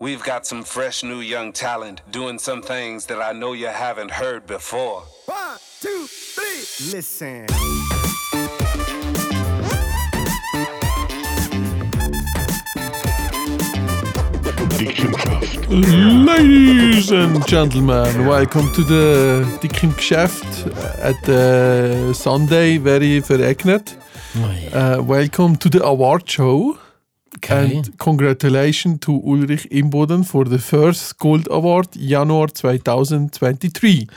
We've got some fresh new young talent doing some things that I know you haven't heard before. One, two, three. Listen. Ladies and gentlemen, welcome to the Dick im Geschäft at the Sunday, very verregnet. Uh, welcome to the award show. Okay. And congratulations to Ulrich Imboden for the first Gold Award Januar 2023.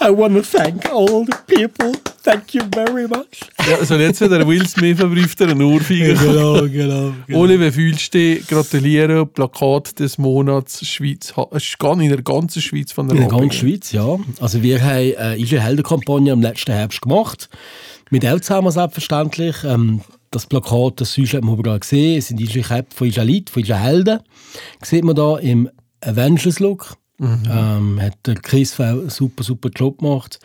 I want to thank all the people. Thank you very much. Ja, also jetzt der Will Smith verbrieft einen Ohrfeiger. genau, genau. genau. Oli, wie fühlst du dich? Gratuliere, Plakat des Monats Schweiz. Es in der ganzen Schweiz von der In der ganzen Schweiz, ja. Also wir haben äh, eine Heldenkampagne im letzten Herbst gemacht. Mit Elzheimer selbstverständlich. Ähm, das Plakat, das Süße hat man überall gesehen. Es sind die Käpfe von unseren Leuten, von unseren Helden. Sieht man da im Avengers-Look. Ähm, hat der Chris einen super, super Job gemacht.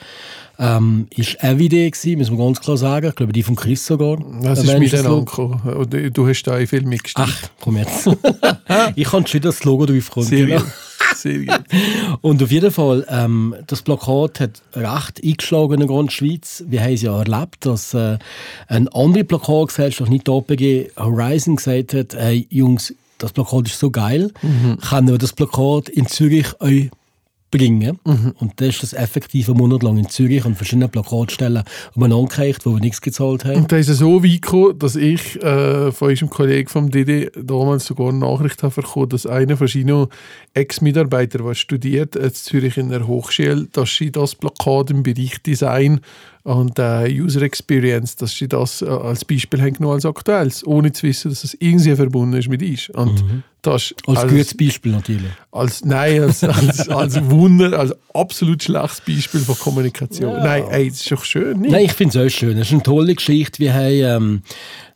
Ähm, ist Idee gewesen, müssen wir ganz klar sagen. Ich glaube, die von Chris sogar. Das ist mir dann angekommen. Du hast da in viel mitgestimmt. Ach, komm jetzt. ich kann schon das Logo draufkommen. Genau. Gut. Und auf jeden Fall, ähm, das Plakat hat recht eingeschlagen in der ganzen Schweiz. Wir haben es ja erlebt, dass äh, eine andere Plakatgesellschaft, nicht die OPG Horizon, gesagt hat, hey Jungs, das Plakat ist so geil, können wir das Plakat in Zürich euch bringen. Und das ist das effektiv einen Monat lang in Zürich an verschiedenen Plakatstellen umeinander gereicht, wo wir nichts gezahlt haben. Und da ist es so weit gekommen, dass ich äh, von unserem Kollegen vom Didi damals sogar eine Nachricht habe bekommen, dass einer von seinen Ex-Mitarbeitern, der studiert in Zürich in der Hochschule, dass sie das Plakat im Bereich Design und äh, User Experience, dass sie das äh, als Beispiel haben genommen als aktuelles, ohne zu wissen, dass es irgendwie verbunden ist mit uns. Und das ist Als gutes Beispiel natürlich. als, nein, als, als, als Wunder, als absolut schlechtes Beispiel von Kommunikation. Nein, ey, das ist doch schön, nicht? Nein, ich finde es auch schön. Es ist eine tolle Geschichte. Wir haben ähm,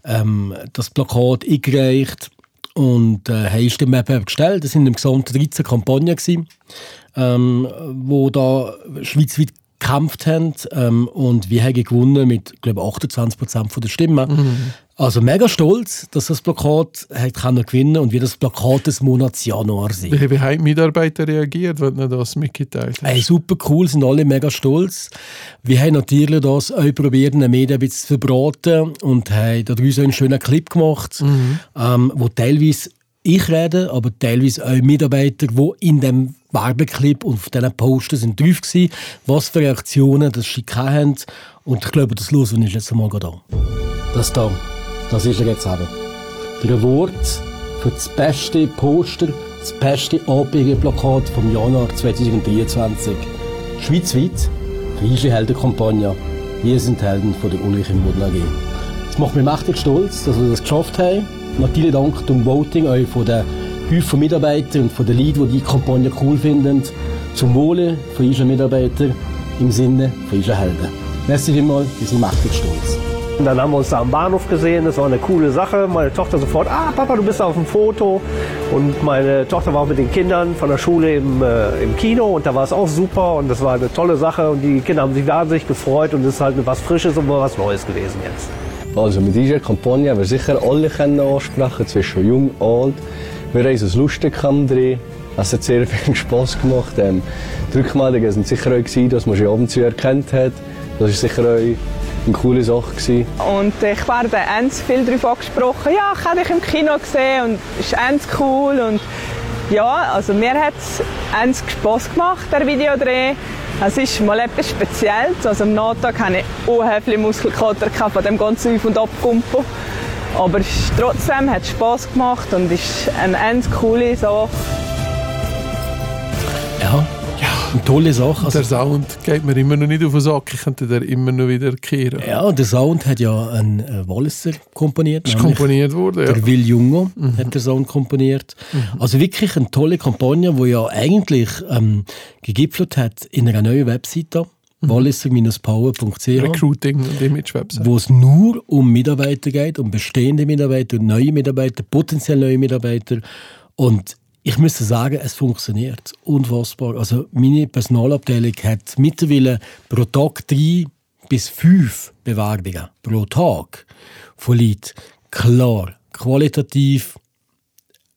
ähm, das Plakat eingereicht und äh, haben Stimmwettbewerb gestellt. Es waren im Gesamten 13 Kampagnen, gewesen, ähm, wo da schweizweit gekämpft haben. Ähm, und wir haben gewonnen mit, glaube ich, 28 Prozent der Stimmen. Also mega stolz, dass das Plakat hat können gewinnen und wir das Plakat des Monats Januar sind. Wie, wie haben die Mitarbeiter reagiert, wenn du das mitgeteilt hast? Hey, super cool, sind alle mega stolz. Wir haben natürlich das auch probiert, in den Medien ein bisschen zu verbraten und haben daraus einen schönen Clip gemacht, ähm, wo teilweise ich rede, aber teilweise auch Mitarbeiter, die in dem Werbeclip und auf diesen Postern sind drauf waren, was für Reaktionen das sie haben. Und ich glaube, das hören wir uns jetzt einmal an. Das da, das ist er jetzt eben. Der Award für das beste Poster, das beste APG-Plakat vom Januar 2023. Schweizweit, riesige Heldenkampagne. Wir sind Helden von der Ulrich im Boden AG. Es macht mich mächtig stolz, dass wir das geschafft haben. Natürlich dank dem Voting euch von den Häufen Mitarbeitern und von den Leuten, die die Kampagne cool finden. Zum Wohle von unseren Mitarbeitern im Sinne von unseren Helden. Merci vielmals, wir sind mächtig stolz. Und dann haben wir uns da am Bahnhof gesehen, das war eine coole Sache. Meine Tochter sofort, ah Papa, du bist auf dem Foto. Und meine Tochter war mit den Kindern von der Schule im, äh, im Kino und da war es auch super und das war eine tolle Sache und die Kinder haben sich wahnsinnig gefreut und es ist halt was Frisches und was Neues gewesen jetzt. Also mit dieser Kampagne haben wir sicher alle können ansprechen, zwischen jung und alt. Wir haben uns lustig drin. Es hat sehr viel Spass gemacht. Ähm, die Rückmeldungen waren sicher auch, gewesen, dass man schon Abenteuer erkannt hat. Das war sicher auch eine coole Sache. Gewesen. Und ich werde Enz viel darauf angesprochen. Ja, ich habe dich im Kino gesehen und es ist Enz cool. Und ja, also mir hat es Enz Spass gemacht, der Videodreh. Es ist mal etwas Spezielles. Also am Nachtag hatte ich unheimlich Muskelkater von dem ganzen Auf- und Abkumpen. Aber es trotzdem hat Spass gemacht und ist eine Enz coole Sache. Ja, eine tolle Sache. Also, der Sound geht mir immer noch nicht auf den Sack. Ich könnte den immer noch wieder kehren. ja, der Sound hat ja ein äh, Walliser komponiert. Ist komponiert worden, ja. Der Will Jungo hat den Sound komponiert. Also wirklich eine tolle Kampagne, die ja eigentlich ähm, gegipfelt hat in einer neuen Webseite, walliser-power.ch, Recruiting und Image-Website. wo es nur um Mitarbeiter geht, um bestehende Mitarbeiter, neue Mitarbeiter, potenziell neue Mitarbeiter. Und ich müsste sagen, es funktioniert. Unfassbar. Also meine Personalabteilung hat mittlerweile pro Tag drei bis fünf Bewerbungen pro Tag von Leuten. Klar, qualitativ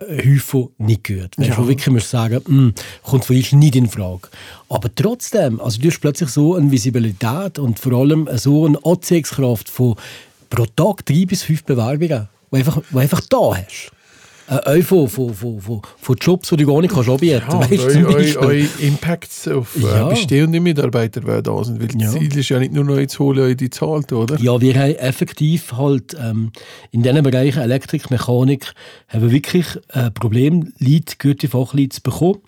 Häufig nicht gehört. Weißt, Ja. Wo wirklich musst sagen, «Hm, kommt von uns nicht in Frage. Aber trotzdem, also du hast plötzlich so eine Visibilität und vor allem so eine Anziehungskraft von pro Tag drei bis fünf Bewerbungen, die einfach, die einfach da hast. Äh, auch von, von, von, von, von Jobs, die du gar nicht kannst anbieten Ja, kannst. und weißt, eu, eu, Impacts auf Ja. äh, bestehende Mitarbeiter werden da sind. Weil Ja. das Ziel ist ja nicht nur neu zu holen, euch die zahlt, oder? Ja, wir haben effektiv halt ähm, in diesen Bereichen Elektrik, Mechanik haben wir wirklich äh, Problem, Leute, gute Fachleute zu bekommen.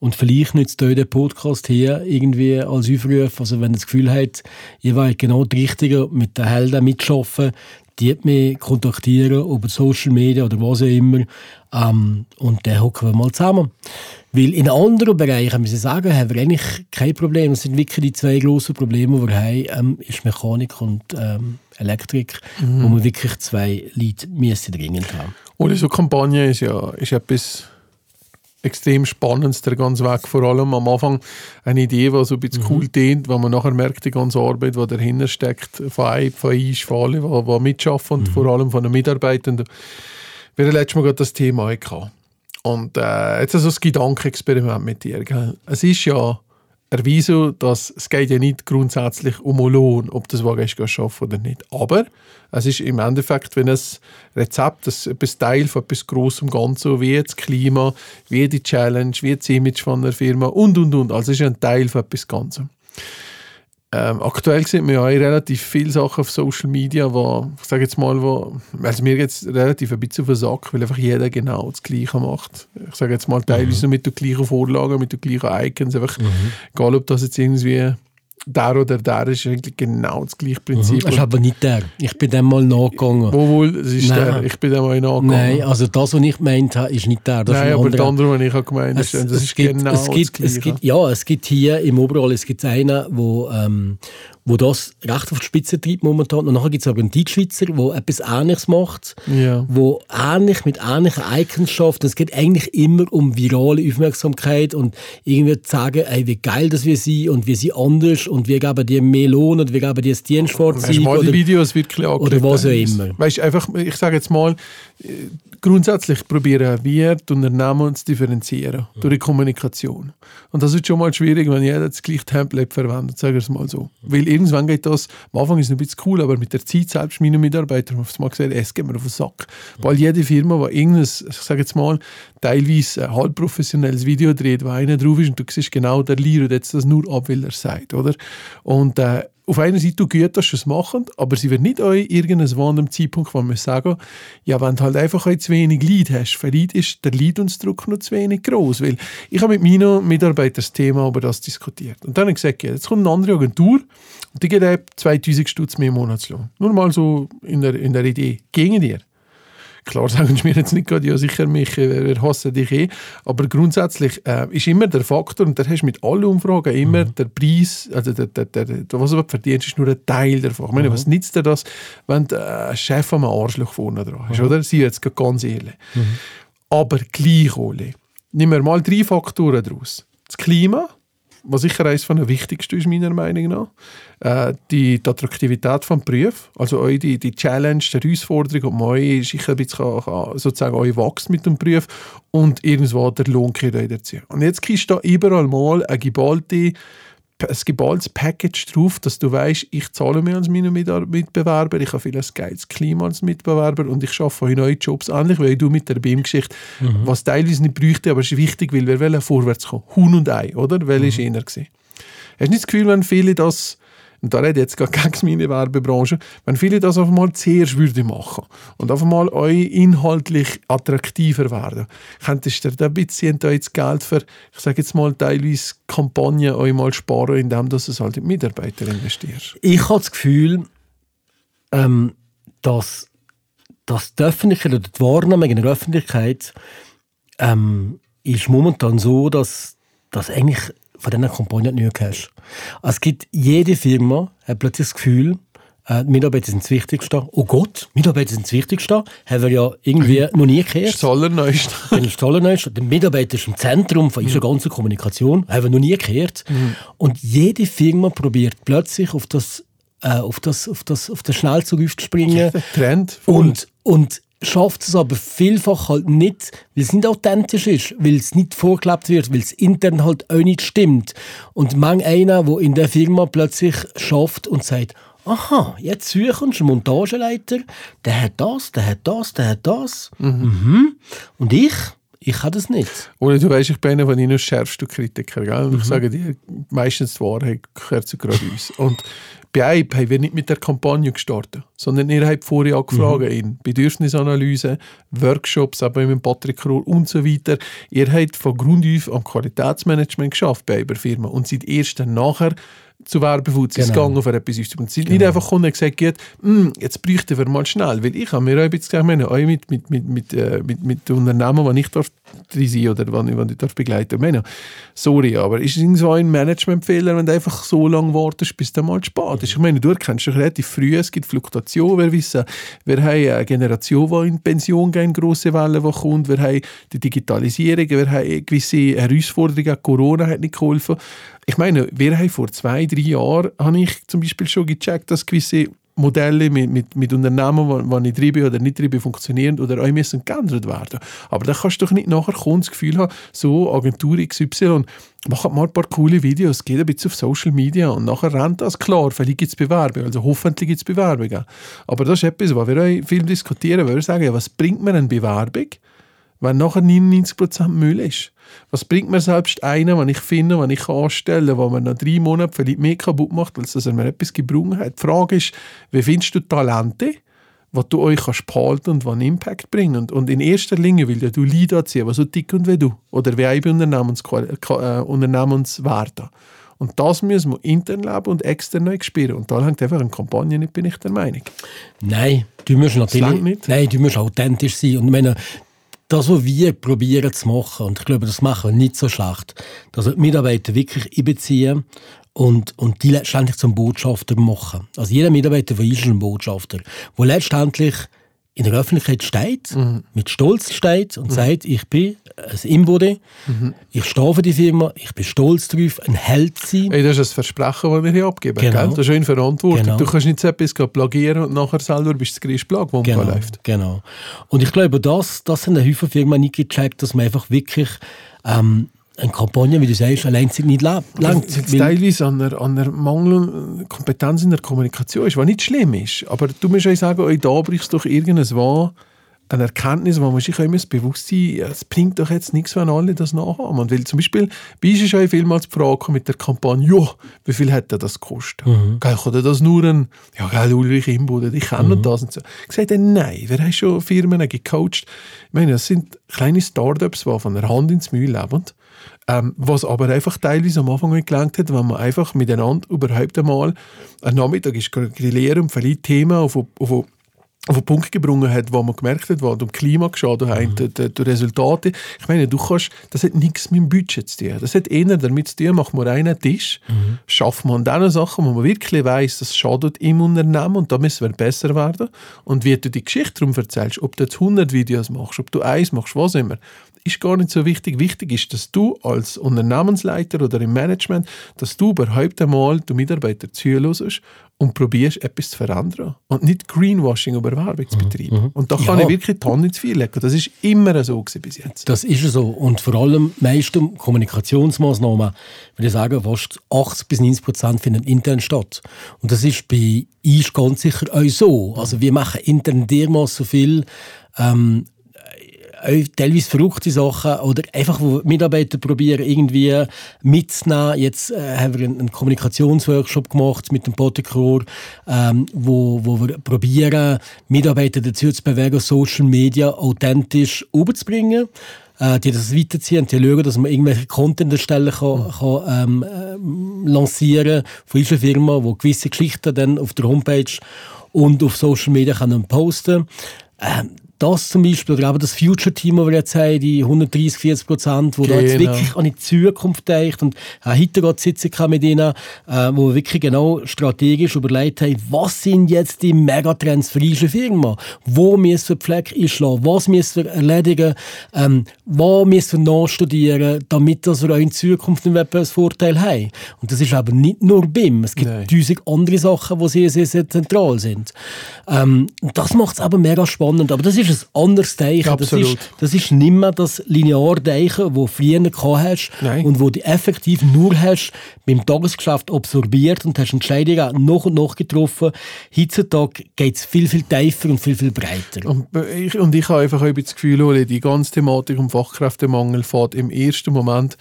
Und vielleicht nützt euch der Podcast hier irgendwie als Aufruf, also wenn ihr das Gefühl habt, ihr wollt genau die Richtige mit den Helden mitschaffen, die mich kontaktieren über Social Media oder was auch immer. Ähm, und dann hocken wir mal zusammen. Weil in anderen Bereichen, muss ich sagen, haben wir eigentlich kein Problem. Das sind wirklich die zwei grossen Probleme, die wir haben, ähm, ist Mechanik und ähm, Elektrik, wo wir wirklich zwei Leute müssen dringend haben. Oder so Kampagne ist ja ist etwas extrem Spannendes, der ganze Weg. Vor allem am Anfang eine Idee, die so ein bisschen cool klingt, wenn man nachher merkt, die ganze Arbeit, die dahinter steckt, von einem, von uns, von allen, die, die mitschaffen und vor allem von den Mitarbeitenden. Wir hatten letztes Mal gerade das Thema gehabt. Und äh, jetzt also das Gedankenexperiment mit dir. Gell? Es ist ja erwiesen, dass es geht ja nicht grundsätzlich um den Lohn, ob das Wagen schaffen oder nicht. Aber es ist im Endeffekt, wenn ein Rezept, das etwas Teil von etwas Grossem Ganzen, wie das Klima, wie die Challenge, wie das Image von der Firma und und und. Also es ist ein Teil von etwas Ganzem. Ähm, aktuell sieht man ja auch relativ viele Sachen auf Social Media, wo, ich sage jetzt mal, wo, also mir geht es relativ ein bisschen auf den Sack, weil einfach jeder genau das Gleiche macht. Ich sage jetzt mal teilweise mit der gleichen Vorlage, mit den gleichen Icons, einfach, egal ob das jetzt irgendwie der oder der ist, eigentlich genau das gleiche Prinzip. Das ist aber nicht der. Ich bin dem mal nachgegangen. Wo wohl, es ist Nein. der, ich bin dem mal nachgegangen. Nein, also das, was ich gemeint habe, ist nicht der. Das Nein, ein aber der anderer. andere, den ich habe gemeint Es, habe, das es ist gibt, genau es gibt, das Gleiche. es gibt, ja, es gibt hier im Oberall es gibt einen, wo, ähm, wo das recht auf die Spitze treibt momentan. Und nachher gibt es aber einen Deutschschweizer, der etwas Ähnliches macht, Ja. wo ähnlich mit ähnlichen Icons schafft. Und es geht eigentlich immer um virale Aufmerksamkeit und irgendwie zu sagen, ey, wie geil das wir sind und wir sind anders und wir geben dir mehr Lohn und wir geben dir das Hast du Dienstfahrzeug. mal die oder- Videos wirklich angeschaut? was auch immer. Weißt einfach, ich sage jetzt mal, grundsätzlich probieren wir, die Unternehmen zu differenzieren durch die Kommunikation. Und das ist schon mal schwierig, wenn jeder das gleiche Template verwendet, sagen wir es mal so. Weil irgendwann geht das, am Anfang ist es ein bisschen cool, aber mit der Zeit, selbst meine Mitarbeiter haben mal gesagt, es geht mir auf den Sack. Weil jede Firma, die irgendein, ich sage jetzt mal, teilweise ein halb professionelles Video dreht, wo einer drauf ist und du siehst genau, der Lehrer jetzt das nur ab, weil er sagt, oder? Und äh, auf einer Seite gut, dass sie es machen, aber sie wird nicht euch irgendeinen random Zeitpunkt, wo wir sagen, ja, wenn du halt einfach zu wenig Lead hast, vielleicht ist der Leadungsdruck noch zu wenig groß, weil ich habe mit meinen Mitarbeitern das Thema über das diskutiert. Und dann habe ich gesagt, jetzt kommt eine andere Agentur und die ab 2000 Stutz mehr Monatslohn. Nur mal so in der, in der Idee. Gegen dir. Klar sagen sie mir jetzt nicht gerade, ja sicher mich, äh, wir hassen dich eh, aber grundsätzlich äh, ist immer der Faktor, und da hast du mit allen Umfragen immer der Preis, also der, der, der, der, was du verdienst, ist nur ein Teil davon. Ich meine, was nützt dir das, wenn du äh, einen Chef am Arschloch vorne dran hast, oder? Sie jetzt ganz ehrlich. Aber gleich, Oli, nehmen wir mal drei Faktoren daraus. Das Klima, was sicher eines von den wichtigsten ist, meiner Meinung nach. Äh, die, die Attraktivität des Berufs, also euch die, die Challenge, die Herausforderung, ob man euch sicher ein bisschen kann, sozusagen euch wächst mit dem Beruf und irgendwo der Lohn dazu. Und jetzt kriegst du da überall mal eine geballte ein geballtes Package drauf, dass du weißt, ich zahle mehr als meine Mitbewerber, ich habe viel ein geiles Klima als Mitbewerber und ich schaffe euch neue Jobs, ähnlich wie du mit der BIM-Geschichte, was teilweise nicht bräuchte, aber es ist wichtig, weil wir wollen vorwärts kommen. Huhn und Ei, oder? Weil ist einer gewesen. Hast du nicht das Gefühl, wenn viele das, und da rede jetzt gar gegen meine Werbebranche, wenn viele das auf einmal zuerst würde machen und auf einmal euch inhaltlich attraktiver werden, könntest du dir ein bisschen da jetzt Geld für, ich sage jetzt mal, teilweise Kampagnen euch mal sparen, indem du es halt in Mitarbeiter investierst. Ich habe das Gefühl, ähm, dass, dass die Öffentlichkeit oder die Wahrnehmung in der Öffentlichkeit ähm, ist momentan so, dass, dass eigentlich von diesen Kampagnen nichts hast. Also es gibt jede Firma hat plötzlich das Gefühl, äh, die Mitarbeiter sind das Wichtigste. Oh Gott, Mitarbeiter sind das Wichtigste. Haben wir ja irgendwie noch nie Das gehört. ist das Allerneueste. Toll ist, der Mitarbeiter ist im Zentrum von unserer ganzen Kommunikation, haben wir noch nie gehört. Und jede Firma probiert plötzlich auf das, äh, auf das, auf das, auf das Schnellzug aufzuspringen. Der Trend. Und, und schafft es aber vielfach halt nicht, weil es nicht authentisch ist, weil es nicht vorgelebt wird, weil es intern halt auch nicht stimmt. Und mang einer, der in der Firma plötzlich schafft und sagt, aha, jetzt suchen einen Montageleiter, der hat das, der hat das, der hat das. Mhm. Und ich? Ich kann das nicht. Oder du weißt, ich bin einer von Ihnen schärfsten Kritiker. Gell? Und ich sage dir, meistens die Wahrheit gehört zu gerade uns. Und bei IPE haben wir nicht mit der Kampagne gestartet, sondern ihr habt vorher angefragt in Bedürfnisanalyse, Workshops, aber mit Patrick Krohr und so weiter. Ihr habt von Grund auf am Qualitätsmanagement geschafft bei einer Firma und seid erst dann nachher zu Werbefuzis Genau. gegangen, auf etwas auszuprobieren. Sie sind nicht einfach gekommen und gesagt, «Hm, jetzt bräuchten wir mal schnell, weil ich habe mir auch ein bisschen gesagt, auch mit, mit, mit, mit, äh, mit, mit Unternehmen, die ich darf drin sein oder ich, wenn ich darf begleiten. Meine, sorry, aber ist es so ein Managementfehler, wenn du einfach so lange wartest, bis dann mal spät ist? Ich meine, du erkennst dich relativ früh, es gibt Fluktuationen, wir wissen, wir haben eine Generation, die in Pension geht, grosse Welle, die kommt, wir haben die Digitalisierung, wir haben gewisse Herausforderungen, Corona hat nicht geholfen. Ich meine, wir haben vor zwei, drei Jahren, habe ich zum Beispiel schon gecheckt, dass gewisse Modelle mit, mit, mit Unternehmen, wo, wo ich drin bin oder nicht drin bin, funktionieren oder auch müssen geändert werden. Aber da kannst du doch nicht nachher kommen, das Gefühl haben, so Agentur XY, macht mal ein paar coole Videos, geht ein bisschen auf Social Media und nachher rennt das klar, vielleicht gibt es Bewerbungen, also hoffentlich gibt es Bewerbungen. Aber das ist etwas, was wir auch viel diskutieren, weil wir sagen, ja, was bringt mir eine Bewerbung, wenn nachher 99% Müll ist. Was bringt mir selbst einen, wenn ich finde, wenn ich anstellen kann, wo man nach drei Monaten vielleicht mehr kaputt macht, als dass er mir etwas gebrungen hat. Die Frage ist, wie findest du Talente, was du euch kannst behalten und die einen Impact bringen? Und, und in erster Linie will ja du Leute anziehen, die so dick und wie du. Oder wie bei Unternehmens, äh, Unternehmenswerten. Und das müssen wir intern leben und extern neu spüren. Und da hängt einfach eine Kampagne nicht, bin ich der Meinung. Nein, du musst natürlich. nicht. Nein, du musst authentisch sein. Und meine, das, was wir probieren zu machen, und ich glaube, das machen wir nicht so schlecht, dass wir die Mitarbeiter wirklich einbeziehen und, und die letztendlich zum Botschafter machen. Also jeder Mitarbeiter von uns ist ein Botschafter, der letztendlich in der Öffentlichkeit steht, mit Stolz steht und sagt, ich bin ein Imbode, ich stehe für die Firma, ich bin stolz darauf, ein Held zu sein. Hey, das ist ein Versprechen, das wir hier abgeben. Genau. Gell? Das ist eine Verantwortung. Genau. Du kannst nicht so etwas plagieren und nachher selber bist du das Plag, das Genau, läuft. genau. Und ich glaube, das, das haben Haufen Firmen nicht gecheckt, dass man einfach wirklich ähm, eine Kampagne, wie du sagst, allein nicht la- langt. Teilweise an der, an der mangelnden Kompetenz in der Kommunikation ist, was nicht schlimm ist. Aber du musst auch sagen, oh, da brichst du doch irgendwas wahr, eine Erkenntnis, wo man sich immer bewusst sein es bringt doch jetzt nichts, wenn alle das nachhaben. Und weil zum Beispiel, bei uns ist auch vielmals die Frage mit der Kampagne, ja, wie viel hätte das gekostet? Mhm. Oder das nur ein, ja, geil, Ulrich Imbude, ich kenne Mhm. das und so. Ich sagte, nein, wir haben schon Firmen gecoacht. Ich meine, das sind kleine Startups, die von der Hand ins Mühe leben. Ähm, was aber einfach teilweise am Anfang nicht gelangt hat, wenn man einfach miteinander überhaupt einmal einen Nachmittag ist grillieren und vielleicht Themen auf, auf, auf den Punkt gebracht hat, wo man gemerkt hat, wo um Klima geschaut hat, die, die, die Resultate. Ich meine, du kannst, das hat nichts mit dem Budget zu tun. Das hat eher damit zu tun, macht man einen Tisch, schafft man an den Sachen, wo man wirklich weiss, das schadet im Unternehmen und da müssen wir besser werden. Und wie du die Geschichte darum erzählst, ob du jetzt 100 Videos machst, ob du eins machst, was immer, ist gar nicht so wichtig. Wichtig ist, dass du als Unternehmensleiter oder im Management, dass du überhaupt einmal die Mitarbeiter zuhörst und probierst, etwas zu verändern. Und nicht Greenwashing über Werbung zu betreiben. Und da kann Ja. ich wirklich die Hand ins Feuer legen. Das ist immer so bis jetzt. Das ist so. Und vor allem meisten Kommunikationsmaßnahmen, würde ich sagen, fast 80 bis 90 Prozent finden intern statt. Und das ist bei uns ganz sicher auch so. Also wir machen intern dermaßen viel, ähm, teilweise verrückte Sachen oder einfach, wo Mitarbeiter probieren, irgendwie mitzunehmen. Jetzt äh, haben wir einen, Kommunikationsworkshop gemacht mit dem Potekor, ähm, wo, wo wir probieren, Mitarbeiter dazu zu bewegen, Social Media authentisch überzubringen. Äh, die das weiterziehen, die schauen, dass man irgendwelche Content erstellen kann, kann ähm, ähm, lancieren von unserer Firma, wo gewisse Geschichten dann auf der Homepage und auf Social Media können posten ähm, das zum Beispiel, oder eben das Future-Team, das wir jetzt haben, die 130, 40 Prozent, die da jetzt Genau. wirklich an die Zukunft denkt und auch heute gerade sitzen kann mit ihnen, äh, wo wir wirklich genau strategisch überlegt haben, was sind jetzt die Megatrends für unsere Firma? Wo müssen wir Pflege einschlagen? Was müssen wir erledigen? Ähm, wo müssen wir nachstudieren, damit dass wir auch in Zukunft einen Wettbewerbsvorteil haben? Und das ist aber nicht nur BIM. Es gibt Nein. tausend andere Sachen, die sehr, sehr, sehr zentral sind. Ähm, das macht es aber mega spannend. Aber das ist ein anderes Denken. Ja, das, absolut. ist, das ist nicht mehr das lineare Denken, das du früher hast Nein. und wo du effektiv nur hast beim Tagesgeschäft absorbiert und hast Entscheidungen noch und noch getroffen. Heutzutage geht es viel, viel tiefer und viel, viel breiter. Und ich, und ich habe einfach ein das Gefühl, die ganze Thematik um Fachkräftemangel fährt im ersten Moment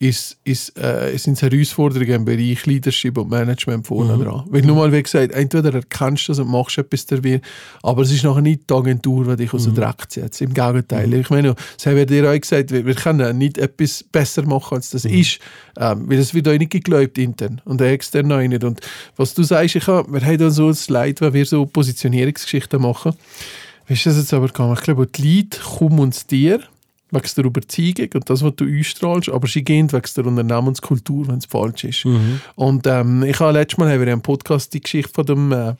ist, ist, äh, sind es Herausforderungen im Bereich Leadership und Management vorne dran. Weil nur mal, wie gesagt, entweder erkennst du das und machst etwas dabei, aber es ist nachher nicht die Agentur, die dich aus dem Dreck zieht. Im Gegenteil. Ich meine, das haben wir dir auch gesagt, wir, wir können nicht etwas besser machen, als das ist, ähm, weil es wird euch nicht geglaubt intern und extern auch nicht. Und was du sagst, ich hab, wir haben so ein Leid, wenn wir so Positionierungsgeschichten machen, wie ist das jetzt aber gegangen? Ich glaube, die Leute kommen zu dir wegen der Überzeugung und das, was du ausstrahlst, aber sie gehen wegen der Unternehmenskultur, wenn es falsch ist. Und ähm, ich habe letztes Mal haben wir im Podcast die Geschichte von dem äh,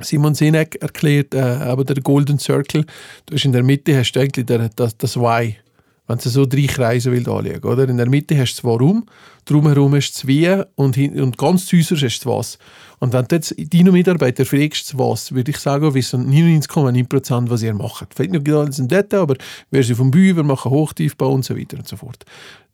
Simon Sinek erklärt, äh, aber der Golden Circle, du hast in der Mitte hast du eigentlich der, das, das Why, wenn du so drei Kreise willst anschauen, oder? In der Mitte hast du das Warum, drumherum hast du das Wie und, und ganz äußerst hast du Was. Und wenn du jetzt deine Mitarbeiter fragst, Was, würde ich sagen, wissen 99,9% was ihr macht. Vielleicht nicht alles im Detail, aber wir sind vom wir machen Hochtiefbau und so weiter und so fort.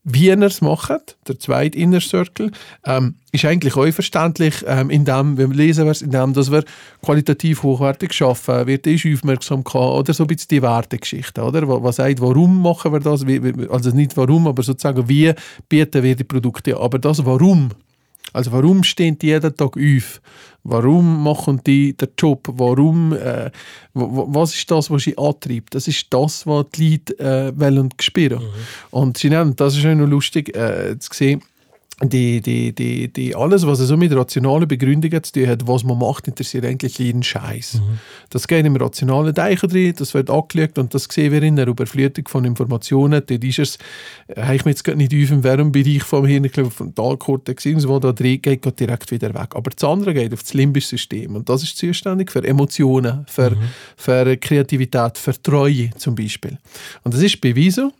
Wie ihr es macht, der zweite Inner Circle, ähm, ist eigentlich auch verständlich, ähm, indem, wir lesen wir indem dass wir qualitativ hochwertig arbeiten, wird ist Aufmerksamkeit oder? So ein bisschen die Wertegeschichte, oder? Was, sagt, warum machen wir das, wie, also nicht warum, aber sozusagen, wie bieten wir die Produkte aber das Warum, also warum stehen die jeden Tag auf? Warum machen die den Job? Warum, äh, wa- wa- was ist das, was sie antreibt? Das ist das, was die Leute äh, wollen spüren. Und sie nennen, das ist auch noch lustig äh, zu sehen, die, die, die, die, alles, was so mit rationalen Begründungen zu tun hat, was man macht, interessiert eigentlich jeden Scheiß. Das geht im rationalen Denken drin, das wird angelegt und das sehen wir in der Überflutung von Informationen. Dort ist es, äh, habe ich mir jetzt nicht auf im Wärmebereich vom Hirn, ich glaube, vom Talkortex, irgendwo da drin, geht, geht direkt wieder weg. Aber das andere geht auf das limbische System und das ist zuständig für Emotionen, für, für Kreativität, für Treue zum Beispiel. Und das ist bewiesen,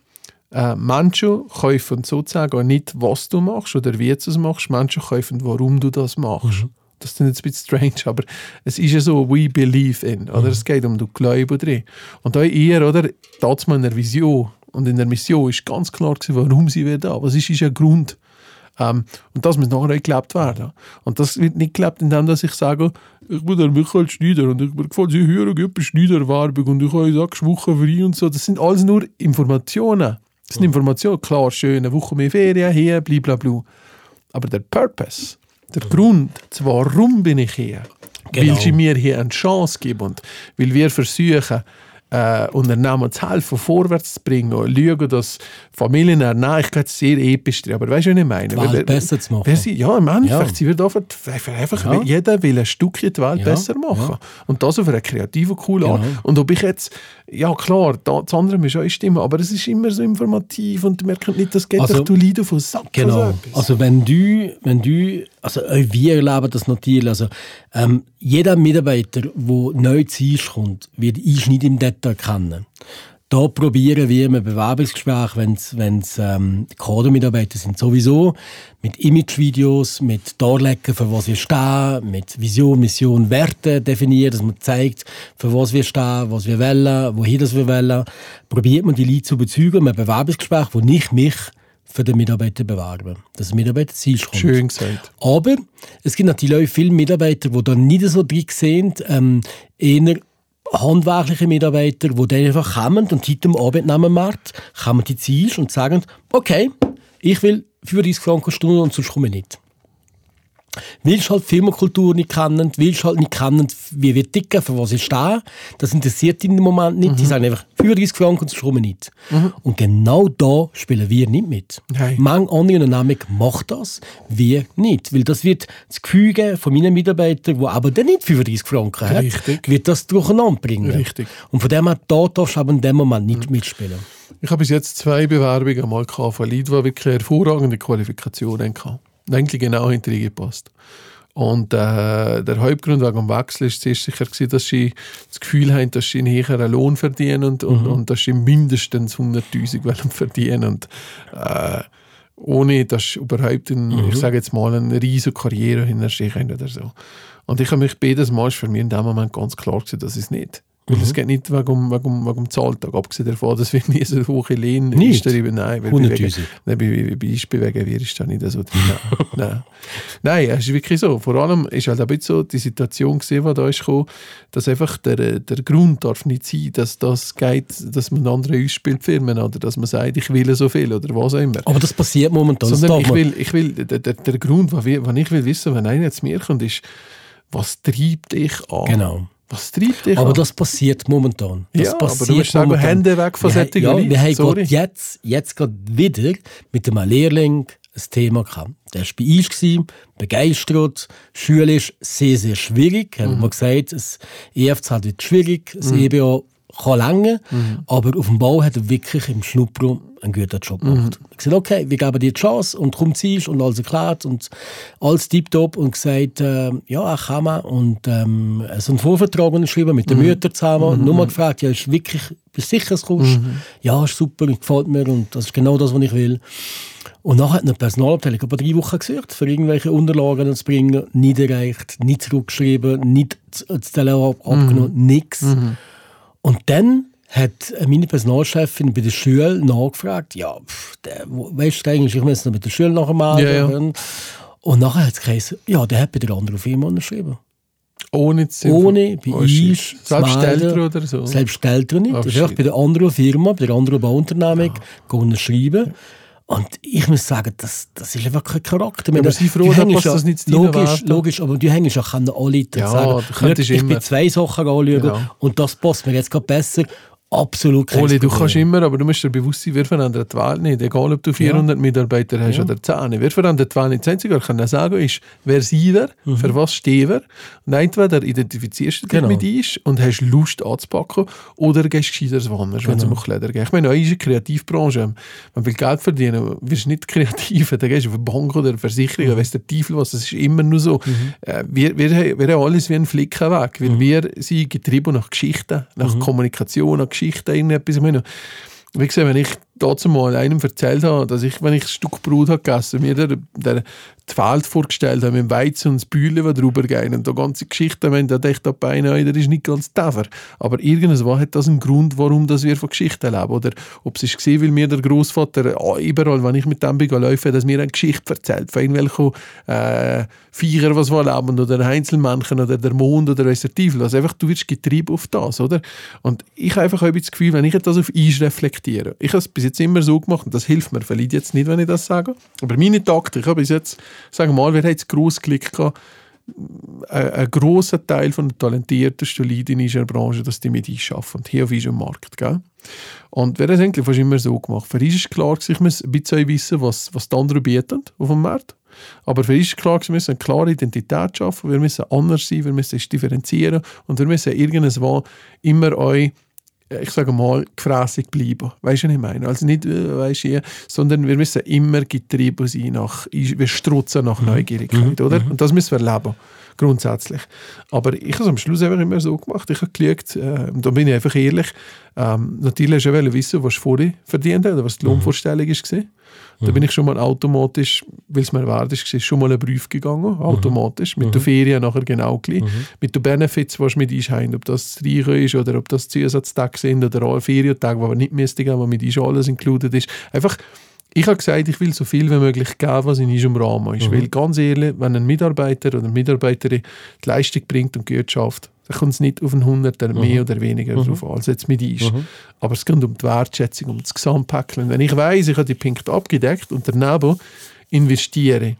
äh, Menschen kaufen sozusagen nicht, was du machst oder wie du es machst. Menschen kaufen, warum du das machst. Das ist jetzt ein bisschen strange, aber es ist ja so, we believe in. Oder? Es geht um du Glauben drin. Und auch ihr, oder? Das mal in der Vision und in der Mission ist ganz klar gewesen, warum sie wir da. Was ist, ist ein Grund. Ähm, und das muss nachher gelebt werden. Und das wird nicht gelebt, indem dass ich sage, ich bin der Michael Schneider und ich mir gefällt sie hören bei Schneider-Werbung und ich habe sechs Wochen frei und so. Das sind alles nur Informationen. Das sind Informationen, klar, schön, eine Woche mehr Ferien, hier, blablabla. Aber der Purpose, der Grund, warum bin ich hier, Genau. weil sie mir hier eine Chance geben und weil wir versuchen, äh, Unternehmen zu helfen, vorwärts zu bringen und schauen, dass Familien ernähren, ich kann es sehr episch aber weißt du, was ich meine? Die Welt besser zu machen. Sie, ja, im Endeffekt, Ja. sie wird einfach, einfach Ja. jeder will ein Stückchen die Welt Ja, besser machen. Und das auf einer kreativen, coolen Art. Genau. Und ob ich jetzt, ja klar, da, das andere muss auch stimmen, aber es ist immer so informativ und man merkt nicht, das geht Also- doch, du Leiden von Sack. so Genau. etwas. Also wenn du, wenn du, also auch wir erleben das natürlich, also ähm, jeder Mitarbeiter, der neu zu uns kommt, wird nicht im Detail kennen. Da probieren wir im Bewerbungsgespräch, wenn es ähm, Kadermitarbeiter sind, sowieso mit Imagevideos, mit Darlegen, für was wir stehen, mit Vision, Mission, Werte definieren, dass man zeigt, für was wir stehen, was wir wollen, wohin das wir wollen, probiert man die Leute zu überzeugen im Bewerbungsgespräch, wo nicht mich für den Mitarbeiter bewerben. Dass der Mitarbeiter zu kommt. Schön gesagt. Aber es gibt natürlich auch viele Mitarbeiter, die da nicht so drin sind, ähm, eher handwerkliche Mitarbeiter, die dann einfach kommen und heute am Arbeitnehmermarkt kommen die zu und sagen, okay, ich will 35 Franken Stunde und sonst komme ich nicht. Willst halt Firmenkultur nicht kennen, willst halt nicht kennen, wie wir ticken, für was ich stehe, das interessiert ihn im Moment nicht. Die sagen einfach 35 Franken und sonst komme ich nicht. Und genau da spielen wir nicht mit. Nein. Manche andere Unternehmen macht das, wir nicht. Weil das wird das Gefühl geben von meinen Mitarbeitern, die aber dann nicht 35 Franken haben, Richtig. wird das durcheinander bringen. Richtig. Und von dem her, da darfst du aber in dem Moment nicht mitspielen. Ich habe bis jetzt zwei Bewerbungen mal gehabt von Leuten, die wirklich hervorragende Qualifikationen hatten. Eigentlich genau hinter ihnen gepasst. Und äh, der Hauptgrund wegen dem Wechsel ist zuerst sicher, gewesen, dass sie das Gefühl haben, dass sie einen höheren Lohn verdienen und, und, und dass sie mindestens 100'000 wollen verdienen. Und, äh, ohne dass sie überhaupt, ein, ich sage jetzt mal, eine riesige Karriere hinter sich haben oder so. Und ich habe mich beides Mal für mich in dem Moment ganz klar gewesen, dass ich es nicht Weil es geht nicht wegen, wegen, wegen dem Zahltag, abgesehen davon, dass wir nie so hohe Lehne Nicht? einstellen. Nein, weil bei wegen- 100'000. Nein, bei, bei Beispiel wegen wir ist da nicht so. Nein, nein. Nein, es ist wirklich so. Vor allem ist halt ein bisschen so die Situation gesehen, die da ist gekommen, dass einfach der, der Grund darf nicht sein, dass das geht, dass man andere ausspielt, Firmen, oder dass man sagt, ich will so viel oder was auch immer. Aber das passiert momentan. Sondern ich will, ich will, der, der, der Grund, was ich will wissen, wenn einer zu mir kommt, ist, was treibt dich an? Genau. Was treibt dich Aber an? das passiert momentan. Das Ja, aber du passiert musst momentan. Hände weg von wir, haben- solchen Ja, wir haben sorry. gerade jetzt, jetzt gerade wieder mit einem Lehrling ein Thema gehabt. Der war bei uns, gewesen, begeistert. Schule ist sehr, sehr schwierig. Haben Mhm. wir gesagt, das EFZ hat wird schwierig, das EBA kann länger, Mhm. aber auf dem Bau hat er wirklich im Schnupper einen guten Job gemacht. Ich gesagt, okay, wir geben dir die Chance und komm ziehst und alles erklärt und alles tiptop und gesagt, äh, ja, auch kann man und ähm, so einen Vorvertrag unterschrieben mit den Müttern zusammen. Nur mal gefragt, ja, ist wirklich, bist du sicher, es kommst? Ja, ist super, gefällt mir und das ist genau das, was ich will. Und nachher hat eine Personalabteilung aber drei Wochen gesucht, für irgendwelche Unterlagen zu bringen, nicht erreicht, nicht zurückgeschrieben, nicht das Telefon abgenommen, nichts. Und dann hat meine Personalchefin bei der Schule nachgefragt, ja, pff, der, weißt du eigentlich, ich muss noch mit der Schule nachher melden. Ja, ja. Und nachher hat es geheißen, ja, der hat bei der anderen Firma unterschrieben. Ohne zu Ohne bei Oh, uns Selbst. Eltern oder so. Selbst Eltern nicht. Oh, das ist bei der anderen Firma, bei der anderen Bauunternehmung, ja. unterschreiben. Und ich muss sagen, das, das ist einfach kein Charakter. aber sei froh, dass hängst das nicht logisch, logisch, aber du hängst auch an alle Leute Ja, sagen, könntest «Schau, ich immer. bin zwei Sachen anschauen Ja. und das passt mir jetzt gerade besser. Absolut kein Oli, du Problem. kannst immer, aber du musst dir bewusst sein, wir verändern die Welt nicht. Egal, ob du 400 Mitarbeiter hast oder 10. Wir verändern die Welt nicht. Das Einzige, was ich kann sagen ist, wer sind wir, für was stehen wir. Und entweder identifizierst du dich Genau. mit uns und hast Lust anzupacken oder gehst gescheiter woanders, wenn es um Kleider geht. Ich meine, auch in der Kreativbranche, man will Geld verdienen, wirst du nicht kreativ, dann gehst du auf eine Bank oder eine Versicherung, weiss der Teufel was, das ist immer nur so. Äh, wir, wir, haben- wir haben alles wie ein Flickenweg, weil wir sind getrieben nach Geschichten, nach Kommunikation, nach Geschichten, irgendetwas. Ich meine, wie gesagt, wenn ich dazu mal einem erzählt habe, dass ich, wenn ich ein Stück Brot habe gegessen mir der, der die Welt vorgestellt habe, mit Weizen und Bühle, die drüber gehen und da ganze Geschichten, wenn da denkt, da Beine, der ist nicht ganz tefer. Aber irgendwann hat das einen Grund, warum dass wir von Geschichten leben. Oder ob es gesehen, weil mir der Großvater überall, wenn ich mit dem bin, laufe, dass mir eine Geschichte erzählt, von irgendwelchen äh, Viecher, was wir leben, oder Einzelmännchen, oder der Mond, oder weiss der. Also einfach, du wirst getrieben auf das, oder? Und ich habe einfach das Gefühl, wenn ich das auf uns reflektiere, ich habe es bis jetzt immer so gemacht, und das hilft mir vielleicht jetzt nicht, wenn ich das sage, aber meine Taktik, ich habe bis jetzt, sagen wir mal, wir haben jetzt gross Glück gehabt, ein, grosser Teil von den talentiertesten Leuten in unserer Branche, dass die mit uns arbeiten, hier auf unserem Markt. Gell? Und wir haben es eigentlich fast immer so gemacht. Für uns ist klar, ich muss ein bisschen wissen, was, was die anderen bieten auf dem Markt. Aber für uns ist klar, wir müssen eine klare Identität schaffen, wir müssen anders sein, wir müssen uns differenzieren und wir müssen irgendwann immer euch ich sage mal, gefräßig bleiben. Weißt du, was ich meine? Also nicht, äh, weißt du, sondern wir müssen immer getrieben sein nach, wir strutzen nach Neugierigkeit, oder? Und das müssen wir leben, grundsätzlich. Aber ich habe es am Schluss einfach immer so gemacht. Ich habe geschaut, äh, da bin ich einfach ehrlich, ähm, natürlich du ja wissen, was du vorher verdient hast, oder was die Lohnvorstellung war. Da bin ich schon mal automatisch, weil es mir wert ist, schon mal einen Brief gegangen, automatisch, mit der Ferien nachher genau gleich, mit den Benefits, was mit haben, ob das Reichen ist oder ob das Zusatztage sind oder alle Ferientage, die wir nicht müssten geben, wo mit uns alles included ist. Einfach, ich habe gesagt, ich will so viel wie möglich geben, was in unserem Rahmen ist. Weil ganz ehrlich, wenn ein Mitarbeiter oder eine Mitarbeiterin die Leistung bringt und gut schafft, dann kommt es nicht auf einen Hunderter mehr oder weniger drauf an, als jetzt mit uns. Aber es geht um die Wertschätzung, um das Gesamtpäckchen. Wenn ich weiß, ich habe die Punkte abgedeckt und daneben investiere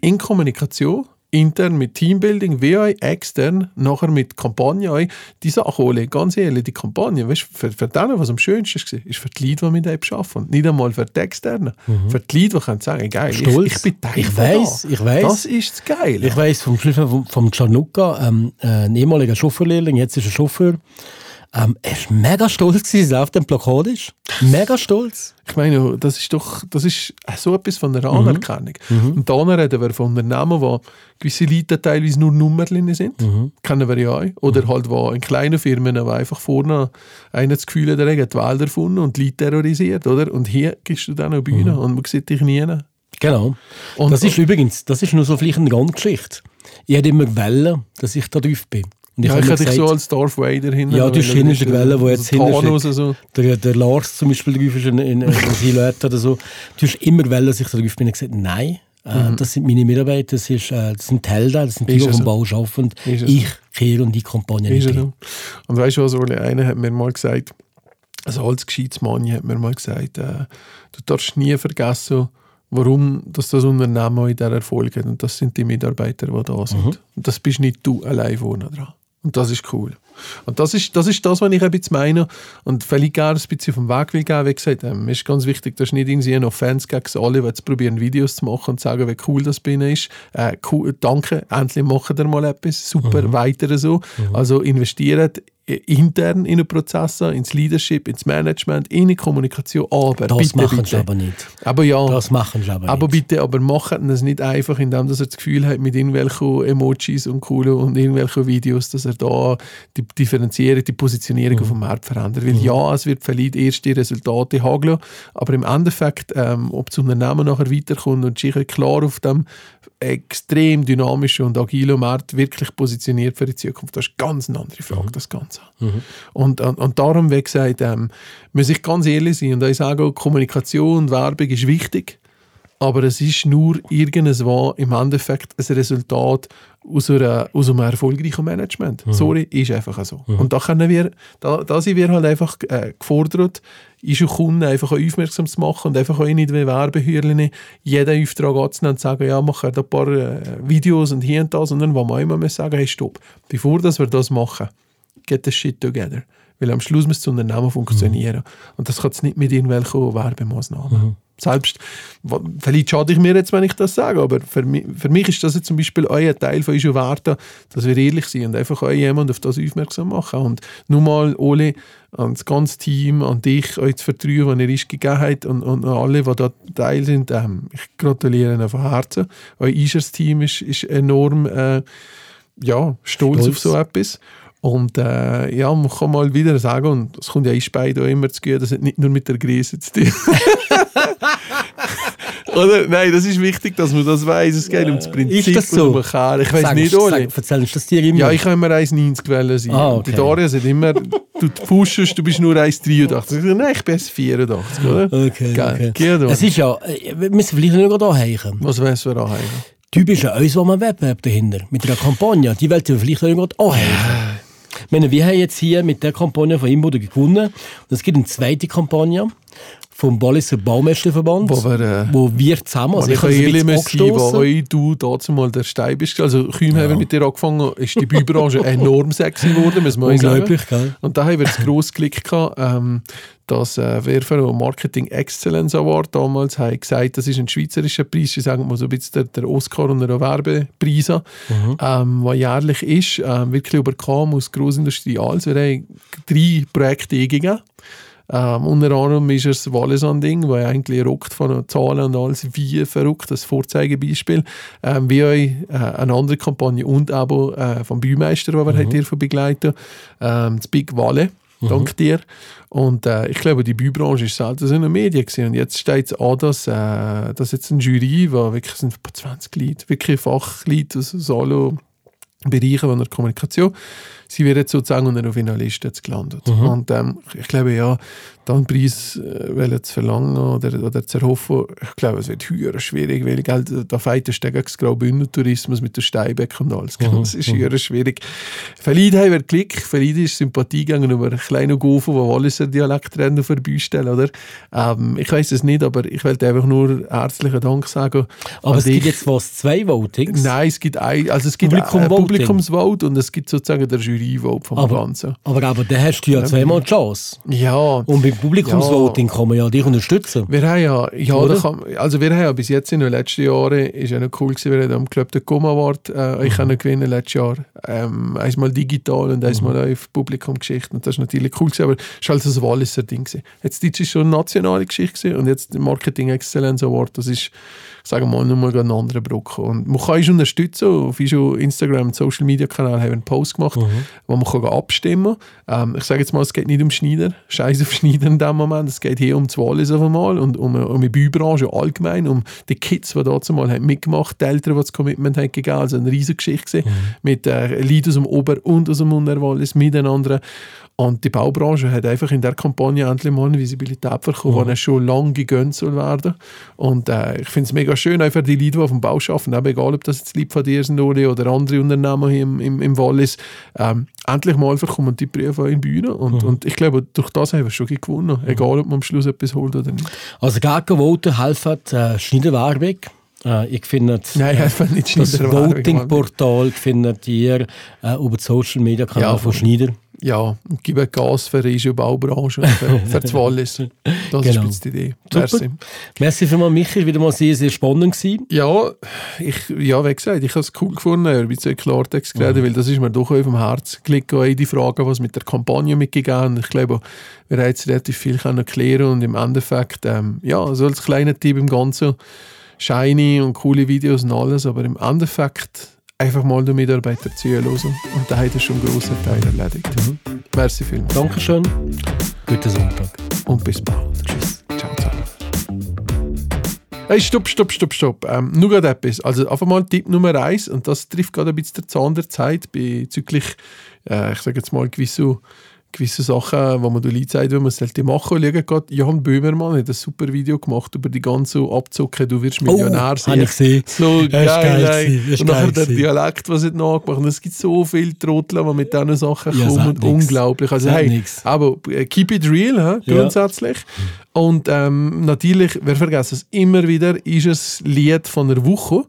in Kommunikation, intern mit Teambuilding, wie auch extern, nachher mit Kampagne, auch die Sachen holen. Ganz ehrlich, die Kampagne, weißt, für, für denen, was am schönsten war, ist für die Leute, die mit dem arbeiten. Nicht einmal für die Externen. Für die Leute, die können sagen, geil, ich, Stolz. ich bin Teil Ich weiss, da. ich weiss. Das ist das Geile. Ich weiss vom vom, vom Gianluca, ähm, äh, ein ehemaliger Chauffeurlehrling, jetzt ist er Chauffeur. Ähm, er war mega stolz, gewesen, dass er auf dem Plakat ist. Mega stolz. Ich meine, das ist doch das ist so etwas von einer Anerkennung. Und dann reden wir von Unternehmen, wo gewisse Leute teilweise nur Nummerchen sind. Kennen wir ja auch. Oder halt wo in kleinen Firmen, wo einfach vorne einer das Gefühl hat, er hat die Welt erfunden und die Leute terrorisiert. Oder? Und hier gehst du dann eine Bühne und man sieht dich nie. Genau. Und- das ist übrigens, das ist nur so vielleicht eine Randgeschichte. Ich hätte immer wollen, dass ich da drauf bin. Und Ja, ich mir hätte dich so als Darth Vader hinten. Ja, du hast hinten die Quelle, wo jetzt hinten so. der, der Lars zum Beispiel drauf ist in, in, in Silhouette oder so. Du hast immer wollen, dass ich da drauf bin. Ich habe gesagt, nein, äh, das sind meine Mitarbeiter, das, ist, äh, das sind die Helden, das sind die, Mhm. Die vom? Bau arbeiten. Ich kehre und die Kampagne nicht so? Und weißt du was, Oli? Einer hat mir mal gesagt, also als gescheites Mann hat mir mal gesagt, äh, du darfst nie vergessen, warum dass das Unternehmen auch in dieser Erfolg hat. Und das sind die Mitarbeiter, die da sind. Und das bist nicht du allein vorne dran. Und das ist cool. Und das ist das, ist das was ich ein bisschen meine. Und vielleicht gerne ein bisschen vom Weg will gehen. Wie gesagt, ähm, mir ist ganz wichtig, dass nicht irgendwie noch Fans gegen alle, die jetzt probieren, Videos zu machen und sagen, wie cool das ihnen ist. Äh, cool, danke, endlich machen ihr mal etwas. Super, weiter so. Also investiert intern in den Prozesse, ins Leadership, ins Management, in die Kommunikation. Aber Das bitte, machen bitte. sie aber nicht. Aber ja, Das machen sie aber, aber nicht. bitte, aber machen das nicht einfach, indem dass er das Gefühl hat, mit irgendwelchen Emojis und coolen und irgendwelchen Videos, dass er da die Differenzierung, die Positionierung auf dem Markt verändert. Weil ja, es wird vielleicht erste Resultate hageln, aber im Endeffekt, ähm, ob das Unternehmen nachher weiterkommt und sich klar auf dem extrem dynamischen und agilen Markt wirklich positioniert für die Zukunft, das ist ganz eine andere Frage, das Ganze. Und, und, und darum, wie gesagt, ähm, muss ich ganz ehrlich sein und ich sage auch, Kommunikation, Werbung ist wichtig, aber es ist nur irgendwas im Endeffekt ein Resultat aus, einer, aus einem erfolgreichen Management. Sorry, ist einfach so. Und da, können wir, da, da sind wir halt einfach äh, gefordert, unsere Kunden einfach aufmerksam zu machen und einfach auch nicht wie Werbehürlen jeden Auftrag anzunehmen und zu sagen, ja, machen da ein paar äh, Videos und hier und da, sondern wo man immer muss sagen, hey, stopp, bevor dass wir das machen, get the shit together. Weil am Schluss muss das Unternehmen funktionieren. Und das kann es nicht mit irgendwelchen Werbemaßnahmen. Selbst, wa- vielleicht schade ich mir jetzt, wenn ich das sage, aber für mich, für mich ist das jetzt zum Beispiel euer Teil von unseren Werten, dass wir ehrlich sind und einfach euch jemand auf das aufmerksam machen. Und nur mal, Ole, an das ganze Team, an dich, euch zu vertrauen, wenn ihr uns gegeben habt und, und an alle, die da Teil sind, ähm, ich gratuliere ihnen von Herzen. Euer Ishers-Team ist, ist enorm äh, ja, stolz, Stolz. auf so etwas. Und äh, ja, man kann mal wieder sagen, und das kommt ja uns beide auch immer zu gehen, das hat nicht nur mit der Größe zu tun. Oder? Nein, das ist wichtig, dass man das weiß. Es geht um das Prinzip Ist das so? um Kern. Ich weiß nicht, Oli. Erzählst du das dir immer? Ja, ich kann immer 1,90 gewählt sein. Ah, Und Die okay. Daria sagt immer, du pushst, du bist nur 1,83. Ich sage, nein, ich bin 1,84, oder? Okay, Geil. okay. Es ist ja, äh, wir müssen vielleicht nicht gerade anheichen. Was wär's für anhängen? Typisch ja uns, wo man Wettbewerb dahinter. Mit einer Kampagne. Die wollen wir vielleicht nicht gerade anheichen. Meine, wir haben jetzt hier mit der Kampagne von Imboden gewonnen. Und es gibt eine zweite Kampagne vom Balliser Baumeisterverband, Wo wir, äh, wo wir zusammen, also ich habe ein bisschen wo euch du dazu mal der Stein bist. Also kaum haben wir mit dir angefangen, ist die Bübranche enorm sexy geworden, muss man euch sagen. Unglaublich, gell? Und da haben wir das grosse Glück gehabt, ähm, dass äh, wir für den Marketing Excellence Award damals haben gesagt, das ist ein schweizerischer Preis, ich sage mal so ein bisschen der, der Oscar und der Werbepreis, ähm, der jährlich ist, ähm, wirklich überkam aus Grossindustrie alles. Wir haben drei Projekte eingegeben. Ähm, unter anderem ist es das Wallisan-Ding, das eigentlich rockt von den Zahlen und alles wie verrückt, das Vorzeigebeispiel. Ähm, wie euch äh, eine andere Kampagne und aber äh, vom Bühmeister, den wir mhm. dürfen begleiten ähm, das Big Walle. Dank dir. Und äh, ich glaube, die Bübranche ist selten so in den Medien gewesen. Und jetzt steht es an, dass, äh, dass jetzt eine Jury, wo wirklich sind etwa 20 Leute, wirklich Fachleute aus, allen Bereichen der Kommunikation, sie wird jetzt sozusagen unter den Finalisten jetzt gelandet. Und ähm, ich glaube, ja, dann einen Preis äh, zu verlangen oder, oder zu erhoffen, ich glaube, es wird höher schwierig, weil gell, da feitest du gegen das Tourismus mit der Steinbeck und alles. gell. Das ist höher schwierig. Vielleicht haben wir Glück, vielleicht ist Sympathie gegenüber kleinen Gofen, die Walliser Dialekt reden, vorbeistellen, oder? Ähm, ich weiß es nicht, aber ich wollte einfach nur herzlichen Dank sagen. Aber es gibt dich. jetzt was, zwei Votings. Nein, es gibt ein, also es gibt Publikum ein. Publikumsvote und es gibt sozusagen der Juryvote vom aber, Ganzen. aber, aber dann hast du ja zweimal die Chance. Ja, Und beim Publikumsvoting kann man ja dich unterstützen. wir haben ja, ja kann, also wir haben ja bis jetzt in den letzten Jahren, ist ja noch cool gewesen, wir haben am Club der Come Award äh, ich können gewinnen letztes Jahr. Ähm, einmal digital und einmal auf Publikumgeschichte und das ist natürlich cool gewesen, aber es war halt ein Walliser Ding gewesen. Jetzt das ist schon eine nationale Geschichte gewesen und jetzt der Marketing Excellence Award, das ist sagen wir mal, nur mal einen anderen Brocken. Und man kann uns unterstützen, auf unserem Instagram- und Social-Media-Kanal haben wir einen Post gemacht, wo man kann abstimmen kann. Ähm, ich sage jetzt mal, es geht nicht um Schneider, scheiß auf Schneider in dem Moment, es geht hier um das Wallis auf einmal und um, um die Bübranche allgemein, um die Kids, die dazu mal haben mitgemacht, die Eltern, die das Commitment haben gegeben, also eine riesige Geschichte gewesen, mit äh, Leuten aus dem Ober- und aus dem Unterwallis miteinander. Und die Baubranche hat einfach in der Kampagne endlich mal eine Visibilität bekommen, die schon lange gegönnt soll werden. Und äh, ich finde es mega schön, einfach die Leute, die auf dem Bau arbeiten, egal, ob das jetzt dir sind oder andere Unternehmen hier im, im, im Wallis, ähm, endlich mal kommen die Berufe in die Bühne. Und, und ich glaube, durch das haben wir schon gewonnen, egal, ob man am Schluss etwas holt oder nicht. Also gegen Voten helfen äh, Schneiderwerbig. Äh, ich finde Nein, einfach nicht das Schneiderwerbung, Voting-Portal findet ihr äh, über die Social-Media-Kanal Ja, von. Schneider. Ja, und gib Gas für die Baubranche und für, für das Wallis. Das Genau. ist die Idee. Super. Merci. Merci vielmals, Michi. Wieder mal sehr, sehr spannend. Gewesen. Ja, ich, ja, wie gesagt, ich habe es cool gefunden, ein bisschen Klartext geredet, weil das ist mir doch auf dem Herz gelegt, auch die Frage, was mit der Kampagne mitgegangen Ich glaube, wir haben jetzt relativ viel können klären und im Endeffekt, ähm, ja, so als kleiner Tipp im Ganzen, shiny und coole Videos und alles, aber im Endeffekt einfach mal den Mitarbeiter zuhören und da hat er schon einen grossen Teil erledigt. Merci vielmals Dankeschön. Guten Sonntag. und bis bald. Tschüss. Ciao zusammen. Hey, stopp, stopp, stopp, stopp. Ähm, nur gerade etwas. Also einfach mal Tipp Nummer eins und das trifft gerade ein bisschen der Zahn der Zeit bezüglich, äh, ich sage jetzt mal, gewisse, gewisse Sachen, die man den Leuten sagt, wie man es sollte machen. Schau gerade, Johann Böhmermann hat ein super Video gemacht über die ganze Abzocke, du wirst Millionär Oh, sein. habe ich gesehen. So Das ist geil, geil das Und nachher der. Dialekt, was hat nachgemacht. Und es gibt so viele Trottel, die mit diesen Sachen Ja, kommen. Unglaublich. Also, hey, nix. aber äh, keep it real, Ja. grundsätzlich. Und ähm, natürlich, wir vergessen es immer wieder, ist es Lied von der Woche.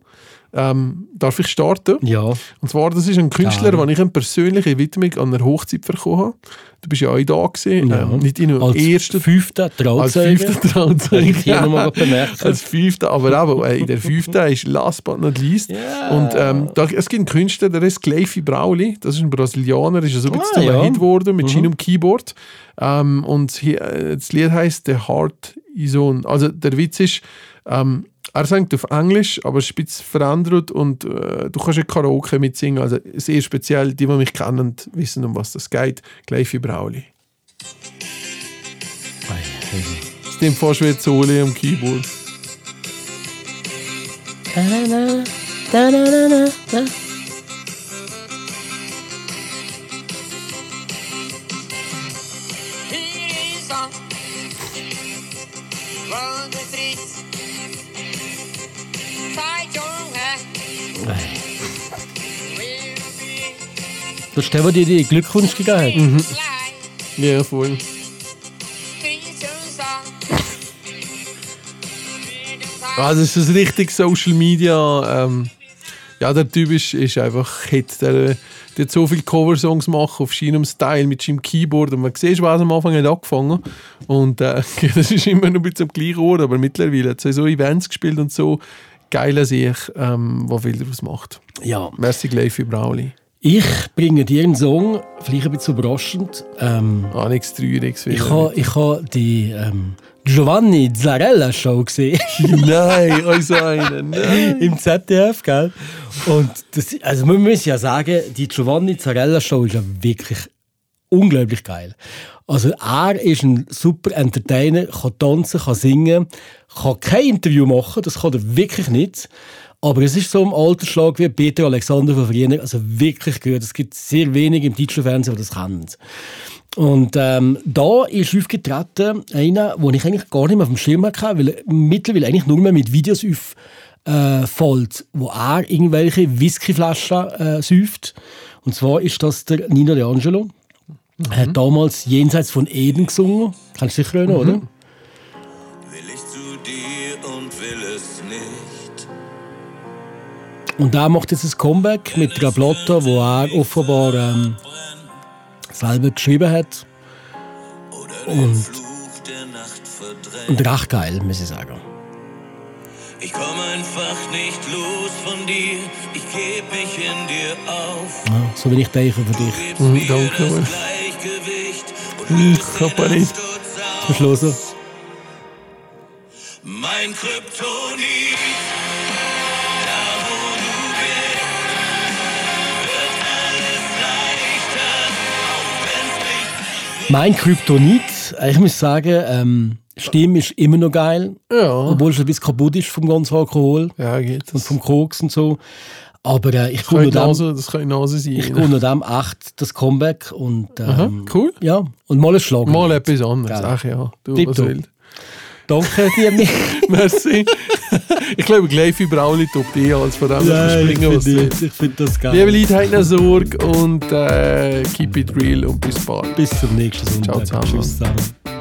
Ähm, darf ich starten? Ja. Und zwar, das ist ein Künstler, den ich eine persönliche Widmung an einer Hochzeit bekommen habe. Du bist ja auch da gewesen, ja. ähm, nicht in Als ersten fünfter als Trauzeuge. fünfter Trauzeuge. Ich hier nochmal bemerken. Als fünfter, aber auch äh, in der fünften ist last but not least. Ja. Und ähm, da, es gibt einen Künstler, der ist Cleifi Brauli, das ist ein Brasilianer, ist so ein bisschen Ah, ja. Hit geworden mit Mhm. seinem Keyboard. Ähm, und hier, äh, das Lied heißt The Heart is On. Also der Witz ist, ähm, er singt auf Englisch, aber es ist ein bisschen verändert und äh, du kannst ja Karaoke mitsingen. Also sehr speziell, die, die mich kennen, wissen, um was das geht. Cleifi Brauli. Es nimmt fast wie Soli am Keyboard. Hier be Das ist der, der dir die Glückwunsch gegeben hat. Mhm. Ja, voll. Also es ist ein richtig Social Media. Ähm, ja, der Typ ist, ist einfach Hit. Der, der hat so viele Coversongs gemacht auf seinem Style mit seinem Keyboard und man sieht, was am Anfang hat angefangen und äh, das ist immer noch ein bisschen am gleichen Ort, aber mittlerweile hat er so Events gespielt und so geile sich, ähm, was viel daraus macht. Ja. Merci gleich für Brauli. Ich bringe dir einen Song, vielleicht ein bisschen überraschend. Ähm, Ah, nichts Trauriges. ich habe ich ha die ähm, Giovanni Zarella Show gesehen. Nein, also einen. Nein. Im ZDF, gell? Und das, also man muss ja sagen, die Giovanni Zarella Show ist ja wirklich unglaublich geil. Also er ist ein super Entertainer, kann tanzen, kann singen, kann kein Interview machen, das kann er wirklich nicht. Aber es ist so im Altersschlag wie Peter Alexander von Friener, also wirklich gut. Es gibt sehr wenige im deutschen Fernsehen, die das kennen. Und ähm, da ist aufgetreten einer, den ich eigentlich gar nicht mehr auf dem Schirm hatte, weil er mittlerweile eigentlich nur mehr mit Videos auffällt, wo er irgendwelche Whiskyflaschen äh, säuft. Und zwar ist das der Nino De Angelo. Er hat damals Jenseits von Eden gesungen. Kannst du dich erinnern, oder? Und er macht jetzt ein Comeback mit einer Platte, wo er offenbar ähm, selber geschrieben hat. Und, Fluch der Nacht verdrängt. und recht geil, muss ich sagen. Ich komm einfach nicht los von dir. Ich geb mich in dir auf. Ja, so wie ich denke für dich. Mhm, danke, das Mann. Gleichgewicht und den Kappa nicht. Zum. Schluss. Mein Kryptonit, ich muss sagen, ähm, Stimme ist immer noch geil. Ja. Obwohl es ein bisschen kaputt ist vom ganzen Alkohol Ja, geht und vom Koks und so. Aber äh, ich nur dem, Nase, das kann Nase sein. ich nur dem echt das Comeback und Aha, ähm, cool. ja, und mal ein Schlag. Mal etwas anderes. Ach ja, du, was. Danke dir. Merci. ich glaube, gleich über alle Top D als von dem Ja, ich springen, was finde ich find das geil. Liebe Leute, habt noch Sorge und äh, keep it real und bis bald. Bis zum nächsten Sonntag. Ciao zusammen. Tschüss zusammen.